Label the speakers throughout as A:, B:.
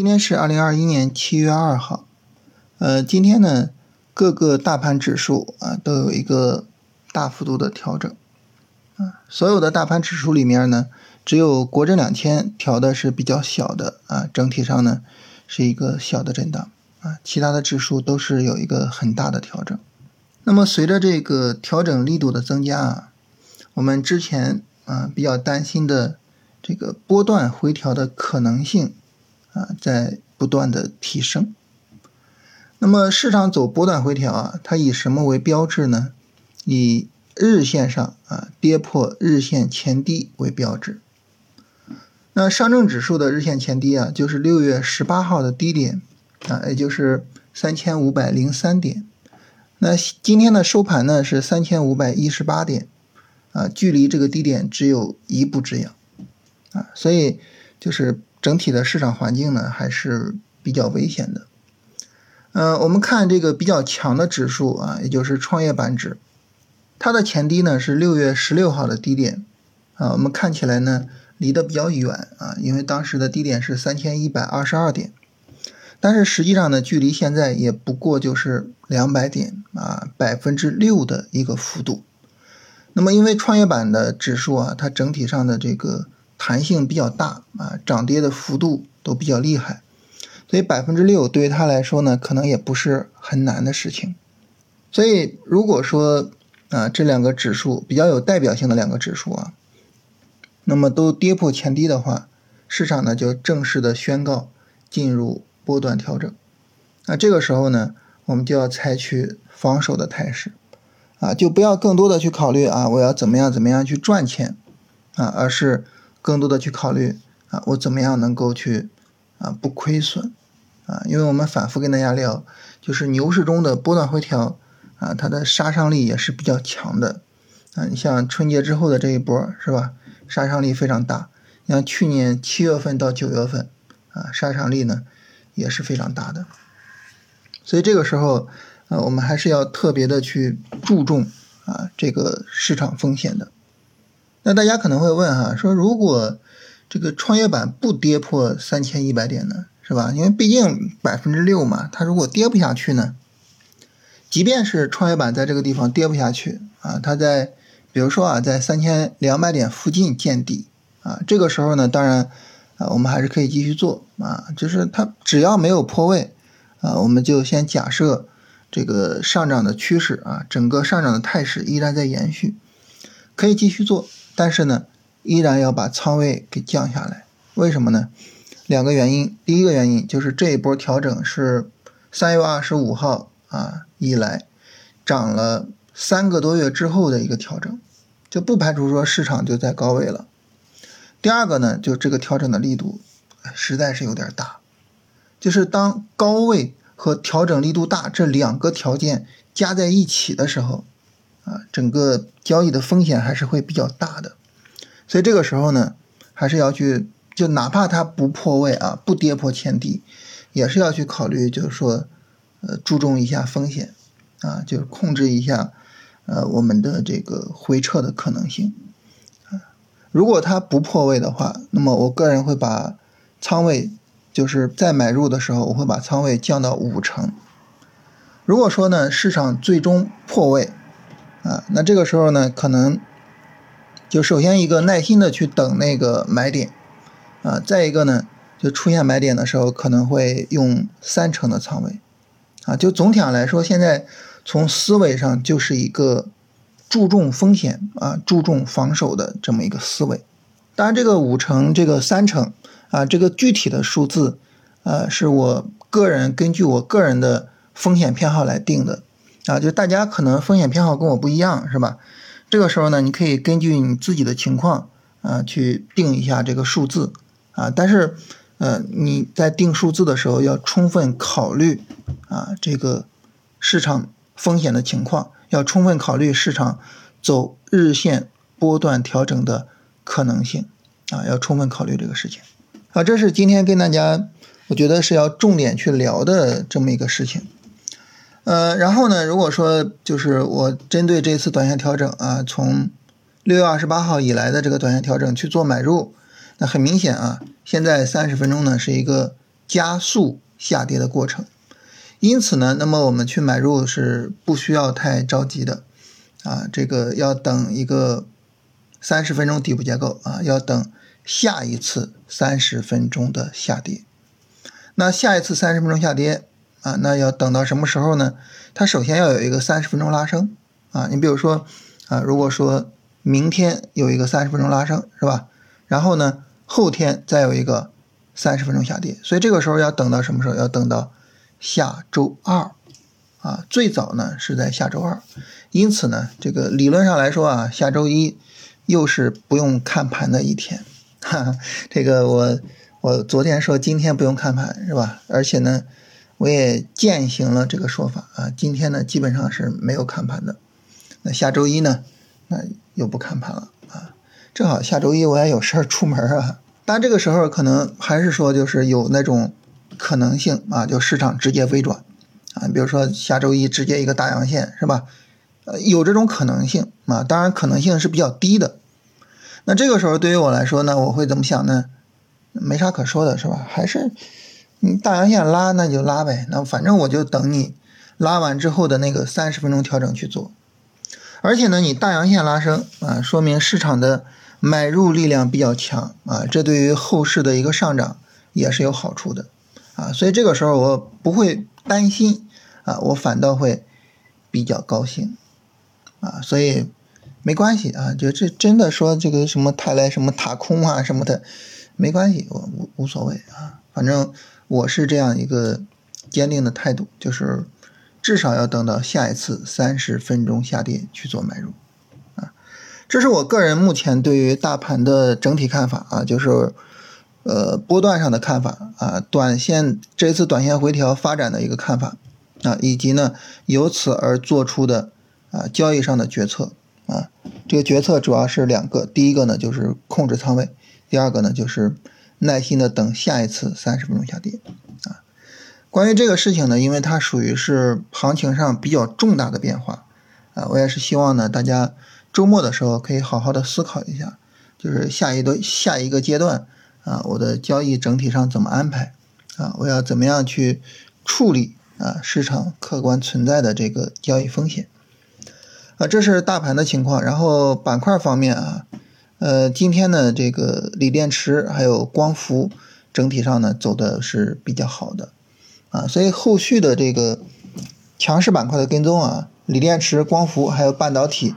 A: 今天是二零二一年七月二号，呃，今天呢，各个大盘指数啊都有一个大幅度的调整，啊，所有的大盘指数里面呢，只有国证两千调的是比较小的啊，整体上呢是一个小的震荡啊，其他的指数都是有一个很大的调整。那么随着这个调整力度的增加啊，我们之前啊比较担心的这个波段回调的可能性。啊，在不断的提升。那么市场走波段回调啊，它以什么为标志呢？以日线上啊跌破日线前低为标志。那上证指数的日线前低啊，就是六月十八号的低点啊，也就是三千五百零三点。那今天的收盘呢是三千五百一十八点啊，距离这个低点只有一步之遥啊，所以就是。整体的市场环境呢还是比较危险的。呃，我们看这个比较强的指数啊，也就是创业板指，它的前低呢是六月十六号的低点啊，我们看起来呢离得比较远啊，因为当时的低点是三千一百二十二点，但是实际上呢距离现在也不过就是两百点啊，百分之六的一个幅度。那么因为创业板的指数啊，它整体上的这个。弹性比较大啊，涨跌的幅度都比较厉害，所以百分之六对于他来说呢，可能也不是很难的事情。所以如果说啊，这两个指数比较有代表性的两个指数啊，那么都跌破前低的话，市场呢就正式的宣告进入波段调整。那这个时候呢，我们就要采取防守的态势啊，就不要更多的去考虑啊，我要怎么样怎么样去赚钱啊，而是。更多的去考虑啊，我怎么样能够去啊不亏损啊？因为我们反复跟大家聊，就是牛市中的波段回调啊，它的杀伤力也是比较强的啊。你像春节之后的这一波是吧？杀伤力非常大。像去年七月份到九月份啊，杀伤力呢也是非常大的。所以这个时候啊，我们还是要特别的去注重啊这个市场风险的。那大家可能会问哈，说如果这个创业板不跌破三千一百点呢，是吧？因为毕竟百分之六嘛，它如果跌不下去呢，即便是创业板在这个地方跌不下去啊，它在比如说啊，在三千两百点附近见底啊，这个时候呢，当然啊，我们还是可以继续做啊，就是它只要没有破位啊，我们就先假设这个上涨的趋势啊，整个上涨的态势依然在延续，可以继续做。但是呢，依然要把仓位给降下来，为什么呢？两个原因。第一个原因就是这一波调整是三月二十五号啊以来涨了三个多月之后的一个调整，就不排除说市场就在高位了。第二个呢，就这个调整的力度实在是有点大，就是当高位和调整力度大这两个条件加在一起的时候。啊，整个交易的风险还是会比较大的，所以这个时候呢，还是要去，就哪怕它不破位啊，不跌破前低，也是要去考虑，就是说，呃，注重一下风险，啊，就是控制一下，呃，我们的这个回撤的可能性，啊，如果它不破位的话，那么我个人会把仓位，就是在买入的时候，我会把仓位降到五成。如果说呢，市场最终破位，啊，那这个时候呢，可能就首先一个耐心的去等那个买点，啊，再一个呢，就出现买点的时候，可能会用三成的仓位，啊，就总体上来说，现在从思维上就是一个注重风险啊，注重防守的这么一个思维。当然，这个五成、这个三成啊，这个具体的数字，呃，是我个人根据我个人的风险偏好来定的。啊，就大家可能风险偏好跟我不一样，是吧？这个时候呢，你可以根据你自己的情况啊，去定一下这个数字啊。但是，呃，你在定数字的时候要充分考虑啊，这个市场风险的情况，要充分考虑市场走日线波段调整的可能性啊，要充分考虑这个事情。啊，这是今天跟大家，我觉得是要重点去聊的这么一个事情。呃，然后呢，如果说就是我针对这次短线调整啊，从六月二十八号以来的这个短线调整去做买入，那很明显啊，现在三十分钟呢是一个加速下跌的过程。因此呢，那么我们去买入是不需要太着急的，啊，这个要等一个三十分钟底部结构啊，要等下一次三十分钟的下跌。那下一次三十分钟下跌啊，那要等到什么时候呢？它首先要有一个三十分钟拉升啊，你比如说啊，如果说明天有一个三十分钟拉升是吧？然后呢，后天再有一个三十分钟下跌，所以这个时候要等到什么时候？要等到下周二啊，最早呢是在下周二。因此呢，这个理论上来说啊，下周一又是不用看盘的一天。哈哈，这个我。我昨天说今天不用看盘是吧？而且呢，我也践行了这个说法啊。今天呢，基本上是没有看盘的。那下周一呢，那又不看盘了啊。正好下周一我也有事儿出门啊。但这个时候可能还是说就是有那种可能性啊，就市场直接微转啊。比如说下周一直接一个大阳线是吧？呃，有这种可能性啊。当然可能性是比较低的。那这个时候对于我来说呢，我会怎么想呢？没啥可说的，是吧？还是你大阳线拉，那就拉呗。那反正我就等你拉完之后的那个三十分钟调整去做。而且呢，你大阳线拉升啊，说明市场的买入力量比较强啊，这对于后市的一个上涨也是有好处的啊。所以这个时候我不会担心啊，我反倒会比较高兴啊。所以没关系啊，就这真的说这个什么泰来什么塔空啊什么的。没关系，我无无所谓啊，反正我是这样一个坚定的态度，就是至少要等到下一次三十分钟下跌去做买入啊，这是我个人目前对于大盘的整体看法啊，就是呃波段上的看法啊，短线这次短线回调发展的一个看法啊，以及呢由此而做出的啊交易上的决策啊，这个决策主要是两个，第一个呢就是控制仓位。第二个呢，就是耐心的等下一次三十分钟下跌啊。关于这个事情呢，因为它属于是行情上比较重大的变化啊，我也是希望呢，大家周末的时候可以好好的思考一下，就是下一个下一个阶段啊，我的交易整体上怎么安排啊？我要怎么样去处理啊？市场客观存在的这个交易风险啊，这是大盘的情况。然后板块方面啊。呃，今天呢，这个锂电池还有光伏整体上呢走的是比较好的，啊，所以后续的这个强势板块的跟踪啊，锂电池、光伏还有半导体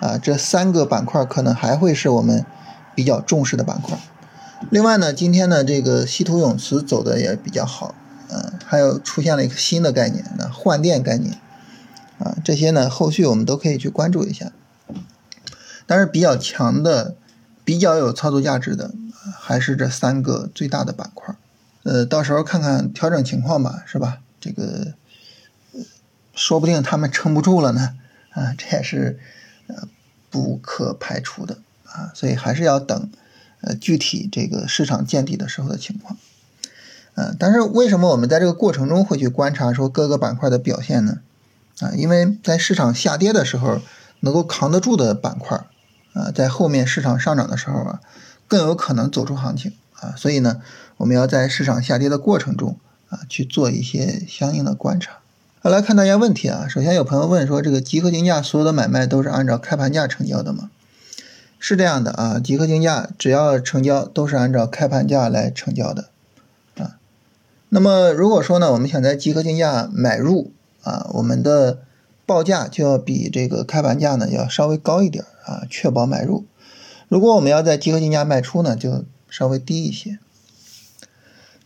A: 啊，这三个板块可能还会是我们比较重视的板块。另外呢，今天呢这个稀土永磁走的也比较好，嗯，还有出现了一个新的概念，那换电概念，啊，这些呢后续我们都可以去关注一下，但是比较强的。比较有操作价值的还是这三个最大的板块，呃，到时候看看调整情况吧，是吧？这个说不定他们撑不住了呢，啊，这也是呃不可排除的啊，所以还是要等呃具体这个市场见底的时候的情况，嗯，但是为什么我们在这个过程中会去观察说各个板块的表现呢？啊，因为在市场下跌的时候能够扛得住的板块。啊，在后面市场上涨的时候啊，更有可能走出行情啊，所以呢，我们要在市场下跌的过程中啊，去做一些相应的观察。好，来看大家问题啊，首先有朋友问说，这个集合竞价所有的买卖都是按照开盘价成交的吗？是这样的啊，集合竞价只要成交都是按照开盘价来成交的啊。那么如果说呢，我们想在集合竞价买入啊，我们的报价就要比这个开盘价呢要稍微高一点啊，确保买入。如果我们要在集合竞价卖出呢，就稍微低一些。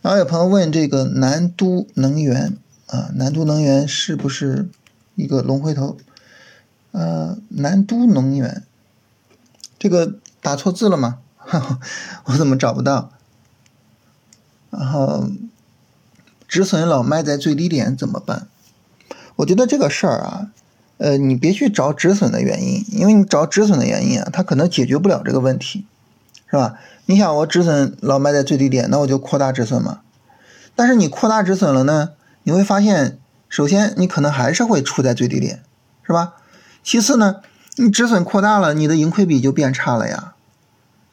A: 然后有朋友问这个南都能源啊，南都能源是不是一个龙回头？呃，南都能源这个打错字了吗？我怎么找不到？然后止损老卖在最低点怎么办？我觉得这个事儿啊，呃，你别去找止损的原因，因为你找止损的原因啊，它可能解决不了这个问题，是吧？你想我止损老卖在最低点，那我就扩大止损嘛。但是你扩大止损了呢，你会发现，首先你可能还是会处在最低点，是吧？其次呢，你止损扩大了，你的盈亏比就变差了呀。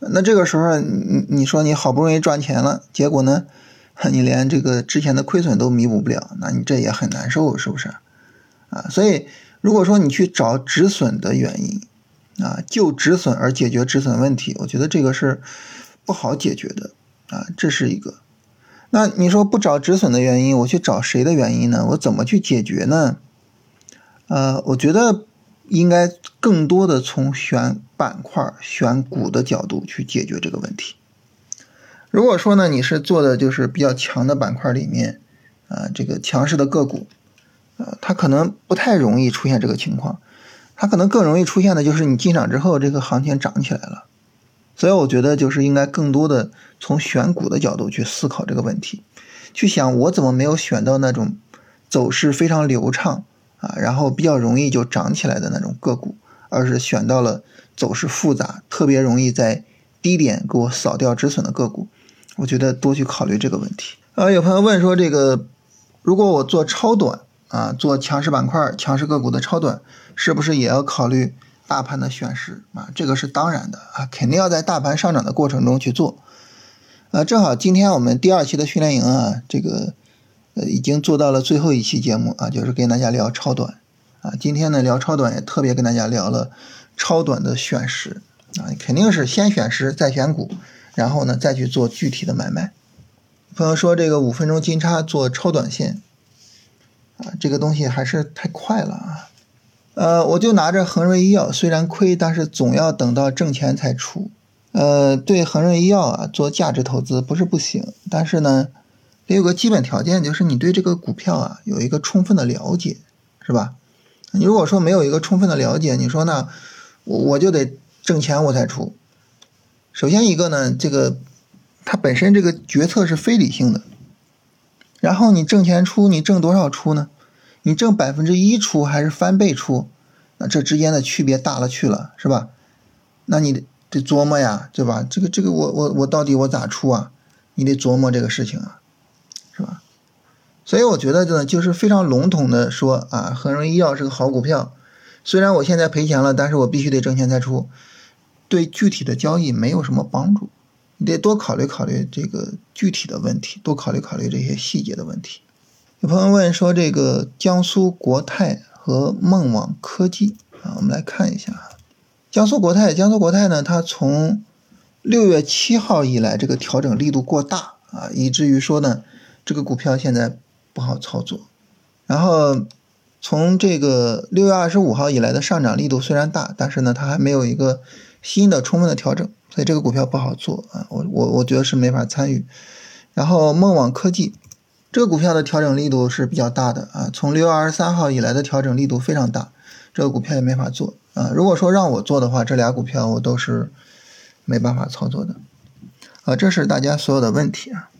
A: 那这个时候，你你说你好不容易赚钱了，结果呢，你连这个之前的亏损都弥补不了，那你这也很难受，是不是？啊，所以如果说你去找止损的原因，啊，就止损而解决止损问题，我觉得这个是不好解决的啊，这是一个。那你说不找止损的原因，我去找谁的原因呢？我怎么去解决呢？呃，我觉得应该更多的从选板块、选股的角度去解决这个问题。如果说呢，你是做的就是比较强的板块里面，啊，这个强势的个股，呃，它可能不太容易出现这个情况，它可能更容易出现的就是你进场之后，这个行情涨起来了。所以我觉得就是应该更多的从选股的角度去思考这个问题，去想我怎么没有选到那种走势非常流畅啊，然后比较容易就涨起来的那种个股，而是选到了走势复杂、特别容易在低点给我扫掉止损的个股。我觉得多去考虑这个问题。呃，有朋友问说，这个如果我做超短啊，做强势板块、强势个股的超短，是不是也要考虑大盘的选时啊？这个是当然的啊，肯定要在大盘上涨的过程中去做。呃，正好今天我们第二期的训练营啊，这个呃已经做到了最后一期节目啊，就是跟大家聊超短啊。今天呢聊超短也特别跟大家聊了超短的选时啊，肯定是先选时再选股。然后呢，再去做具体的买卖。朋友说这个五分钟金叉做超短线，啊，这个东西还是太快了啊。呃，我就拿着恒瑞医药，虽然亏，但是总要等到挣钱才出。呃，对恒瑞医药啊做价值投资不是不行，但是呢，得有个基本条件，就是你对这个股票啊有一个充分的了解，是吧？你如果说没有一个充分的了解，你说那我我就得挣钱我才出。首先一个呢，这个它本身这个决策是非理性的。然后你挣钱出，你挣多少出呢？你挣百分之一出还是翻倍出？那这之间的区别大了去了，是吧？那你得琢磨呀，对吧？这个这个我我我到底我咋出啊？你得琢磨这个事情啊，是吧？所以我觉得呢，就是非常笼统的说啊，恒荣医药是个好股票，虽然我现在赔钱了，但是我必须得挣钱才出。对具体的交易没有什么帮助，你得多考虑考虑这个具体的问题，多考虑考虑这些细节的问题。有朋友问说，这个江苏国泰和梦网科技啊，我们来看一下啊。江苏国泰，江苏国泰呢，它从六月七号以来，这个调整力度过大啊，以至于说呢，这个股票现在不好操作。然后从这个六月二十五号以来的上涨力度虽然大，但是呢，它还没有一个。新的充分的调整，所以这个股票不好做啊，我我我觉得是没法参与。然后梦网科技这个股票的调整力度是比较大的啊，从六月二十三号以来的调整力度非常大，这个股票也没法做啊。如果说让我做的话，这俩股票我都是没办法操作的啊。这是大家所有的问题啊。